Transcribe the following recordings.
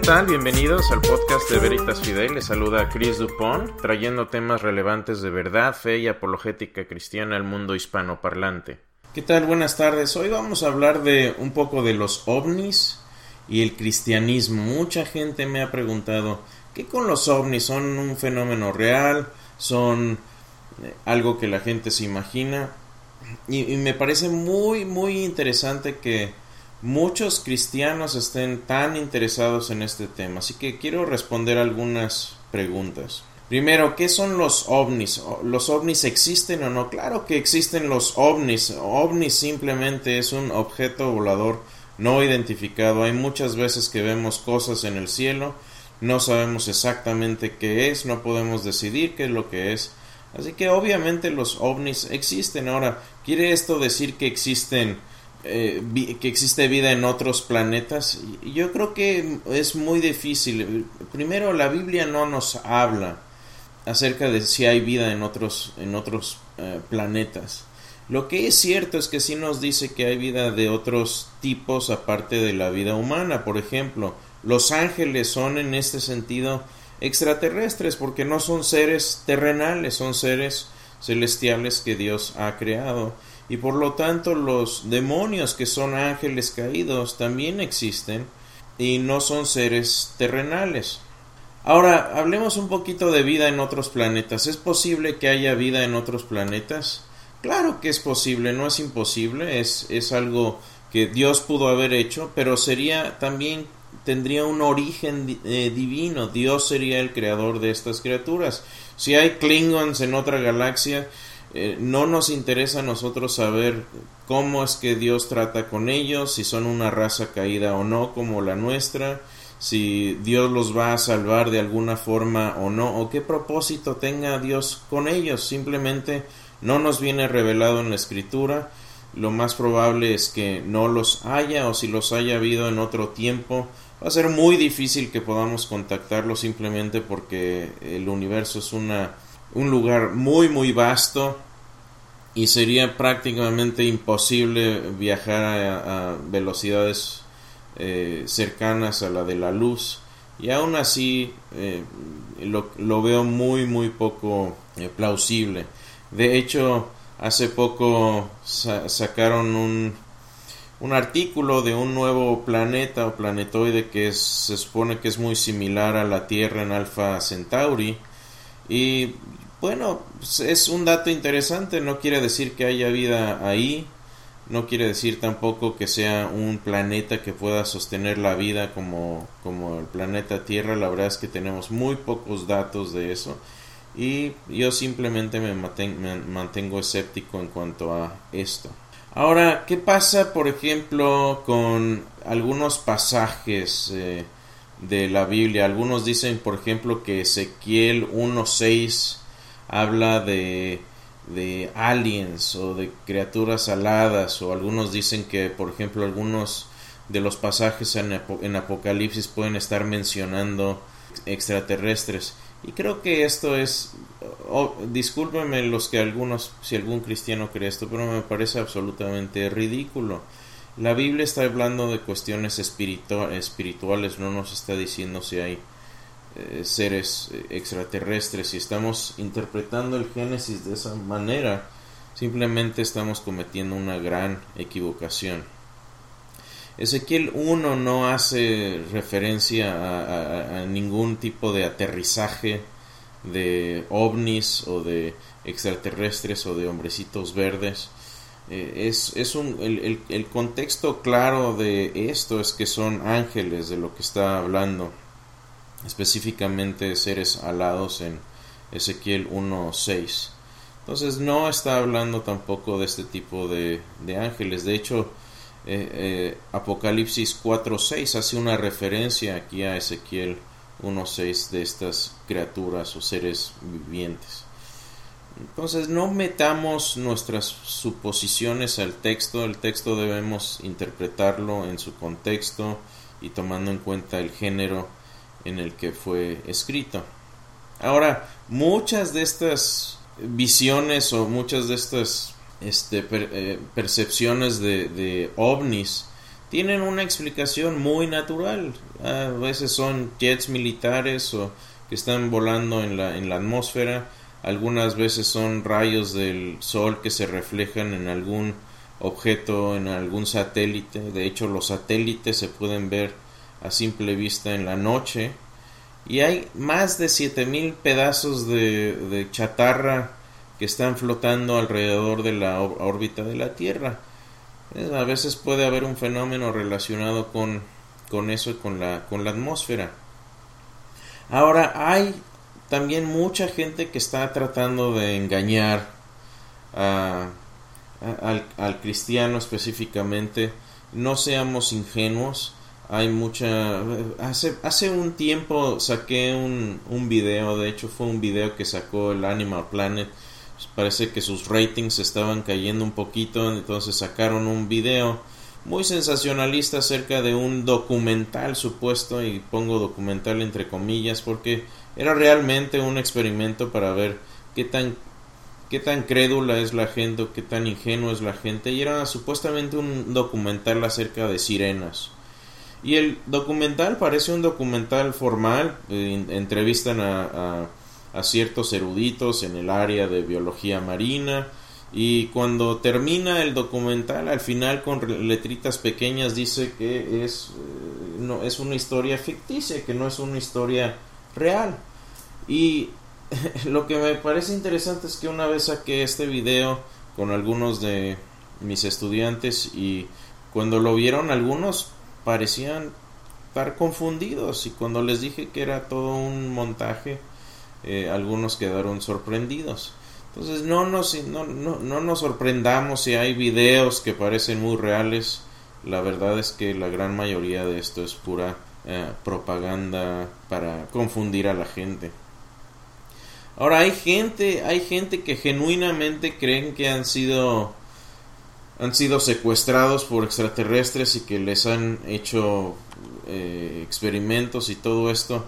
¿qué tal? Bienvenidos al podcast de Veritas Fidel. Les saluda Chris Dupont, trayendo temas relevantes de verdad, fe y apologética cristiana al mundo hispanoparlante. ¿Qué tal? Buenas tardes. Hoy vamos a hablar de un poco de los ovnis y el cristianismo. Mucha gente me ha preguntado, ¿qué con los ovnis? ¿Son un fenómeno real? ¿Son eh, algo que la gente se imagina? Y me parece muy, muy interesante que muchos cristianos estén tan interesados en este tema. Así que quiero responder algunas preguntas. Primero, ¿qué son los ovnis? ¿Los ovnis existen o no? Claro que existen los ovnis. Ovnis simplemente es un objeto volador no identificado. Hay muchas veces que vemos cosas en el cielo, no sabemos exactamente qué es, no podemos decidir qué es lo que es. Así que obviamente los ovnis existen. Ahora, ¿quiere esto decir que existen eh, que existe vida en otros planetas? Yo creo que es muy difícil. Primero, la Biblia no nos habla acerca de si hay vida en otros, en otros eh, planetas. Lo que es cierto es que sí nos dice que hay vida de otros tipos aparte de la vida humana. Por ejemplo, los ángeles son en este sentido extraterrestres porque no son seres terrenales, son seres celestiales que Dios ha creado. Y por lo tanto los demonios que son ángeles caídos también existen y no son seres terrenales. Ahora, hablemos un poquito de vida en otros planetas. ¿Es posible que haya vida en otros planetas? Claro que es posible, no es imposible, es, es algo que Dios pudo haber hecho, pero sería también tendría un origen eh, divino. Dios sería el creador de estas criaturas. Si hay Klingons en otra galaxia, eh, no nos interesa a nosotros saber cómo es que Dios trata con ellos, si son una raza caída o no como la nuestra, si Dios los va a salvar de alguna forma o no, o qué propósito tenga Dios con ellos. Simplemente no nos viene revelado en la escritura. Lo más probable es que no los haya o si los haya habido en otro tiempo. Va a ser muy difícil que podamos contactarlos simplemente porque el universo es una, un lugar muy muy vasto y sería prácticamente imposible viajar a velocidades eh, cercanas a la de la luz. Y aún así eh, lo, veo muy muy poco eh, plausible. De hecho hace poco sacaron un, un artículo de un nuevo planeta o planetoide que se supone que es muy similar a la Tierra en Alpha Centauri. Y bueno es un dato interesante no quiere decir que haya vida ahí no quiere decir tampoco que sea un planeta que pueda sostener la vida como, como el planeta Tierra. La verdad es que tenemos muy pocos datos de eso. Y yo simplemente me, mantengo escéptico en cuanto a esto. Ahora, ¿qué pasa, por ejemplo, con algunos pasajes eh, de la Biblia? Algunos dicen, por ejemplo, que Ezequiel 1.6 habla de de aliens o de criaturas aladas o algunos dicen que por ejemplo algunos de los pasajes en, Apocalipsis pueden estar mencionando extraterrestres. Y creo que esto es discúlpenme los que algunos si algún cristiano cree esto pero me parece absolutamente ridículo. La Biblia está hablando de cuestiones espirituales no nos está diciendo si hay eh, seres eh, extraterrestres y estamos interpretando el Génesis de esa manera, simplemente estamos cometiendo una gran equivocación. Ezequiel 1 no hace referencia a, ningún tipo de aterrizaje de ovnis o de extraterrestres o de hombrecitos verdes. Eh, es, es un, el, el contexto claro de esto es que son ángeles de lo que está hablando específicamente seres alados en Ezequiel 1.6. Entonces no está hablando tampoco de este tipo de, ángeles. De hecho, eh, eh, Apocalipsis 4.6 hace una referencia aquí a Ezequiel 1.6 de estas criaturas o seres vivientes. Entonces no metamos nuestras suposiciones al texto, el texto debemos interpretarlo en su contexto y tomando en cuenta el género en el que fue escrito. Ahora, muchas de estas visiones o muchas de estas este, eh, percepciones de, ovnis tienen una explicación muy natural. A veces son jets militares o que están volando en la, en la atmósfera. Algunas veces son rayos del sol que se reflejan en algún objeto, en algún satélite. De hecho, los satélites se pueden ver a simple vista en la noche. Y hay más de 7000 pedazos de, chatarra que están flotando alrededor de la órbita de la Tierra. Eh, a veces puede haber un fenómeno relacionado con, con eso con la, con la atmósfera. Ahora hay también mucha gente que está tratando de engañar al, al, cristiano específicamente. No seamos ingenuos. Hay mucha... Hace, hace un tiempo saqué un, un video, de hecho fue un video que sacó el Animal Planet. Parece que sus ratings estaban cayendo un poquito, entonces sacaron un video muy sensacionalista acerca de un documental supuesto, y pongo documental entre comillas, porque era realmente un experimento para ver qué tan qué tan crédula es la gente o qué tan ingenua es la gente y era supuestamente un documental acerca de sirenas y el documental parece un documental formal eh, entrevistan a ciertos eruditos en el área de biología marina y cuando termina el documental al final con letritas pequeñas dice que es eh, no es una historia ficticia que no es una historia real. Y lo que me parece interesante es que una vez saqué este video con algunos de mis estudiantes y cuando lo vieron algunos parecían estar confundidos y cuando les dije que era todo un montaje eh, algunos quedaron sorprendidos. Entonces no nos, no, no, nos sorprendamos si hay videos que parecen muy reales. La verdad es que la gran mayoría de esto es pura eh, propaganda para confundir a la gente. Ahora hay gente, hay gente que genuinamente creen que han sido han sido secuestrados por extraterrestres y que les han hecho eh, experimentos y todo esto.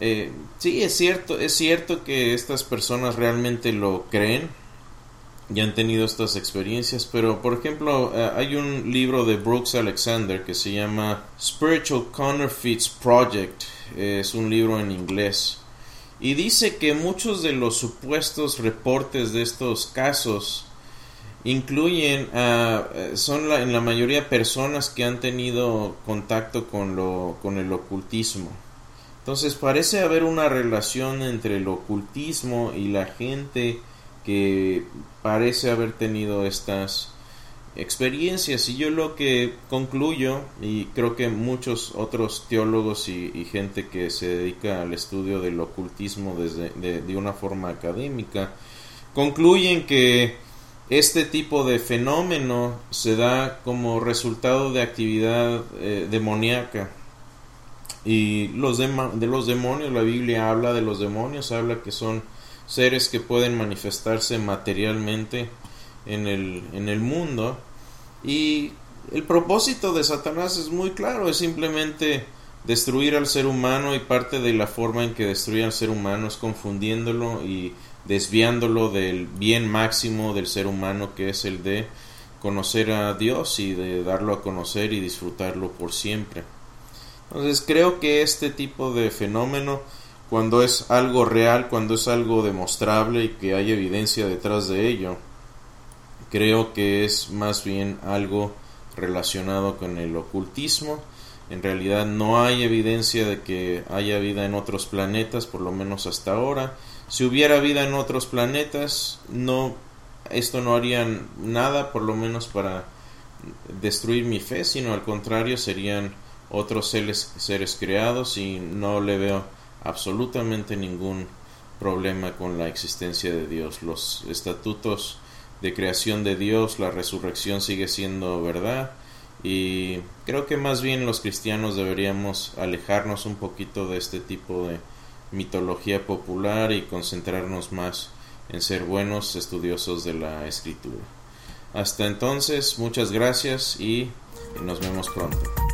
Eh, sí, es cierto, es cierto que estas personas realmente lo creen y han tenido estas experiencias, pero por ejemplo eh, hay un libro de Brooks Alexander que se llama Spiritual Counterfeits Project, es un libro en inglés, y dice que muchos de los supuestos reportes de estos casos incluyen, uh, son la, en la mayoría personas que han tenido contacto con, lo, con el ocultismo. Entonces parece haber una relación entre el ocultismo y la gente que parece haber tenido estas experiencias y yo lo que concluyo y creo que muchos otros teólogos y, gente que se dedica al estudio del ocultismo desde de, una forma académica concluyen que este tipo de fenómeno se da como resultado de actividad eh, demoníaca y los de, los demonios, la Biblia habla de los demonios, habla que son seres que pueden manifestarse materialmente en el, en el mundo. Y el propósito de Satanás es muy claro, es simplemente destruir al ser humano y parte de la forma en que destruye al ser humano es confundiéndolo y desviándolo del bien máximo del ser humano que es el de conocer a Dios y de darlo a conocer y disfrutarlo por siempre. Entonces creo que este tipo de fenómeno, cuando es algo real, cuando es algo demostrable y que hay evidencia detrás de ello, creo que es más bien algo relacionado con el ocultismo. En realidad no hay evidencia de que haya vida en otros planetas, por lo menos hasta ahora. Si hubiera vida en otros planetas, no esto no haría nada, por lo menos para destruir mi fe, sino al contrario serían otros seres, seres creados y no le veo absolutamente ningún problema con la existencia de Dios. Los estatutos de creación de Dios, la resurrección sigue siendo verdad y creo que más bien los cristianos deberíamos alejarnos un poquito de este tipo de mitología popular y concentrarnos más en ser buenos estudiosos de la escritura. Hasta entonces, muchas gracias y nos vemos pronto.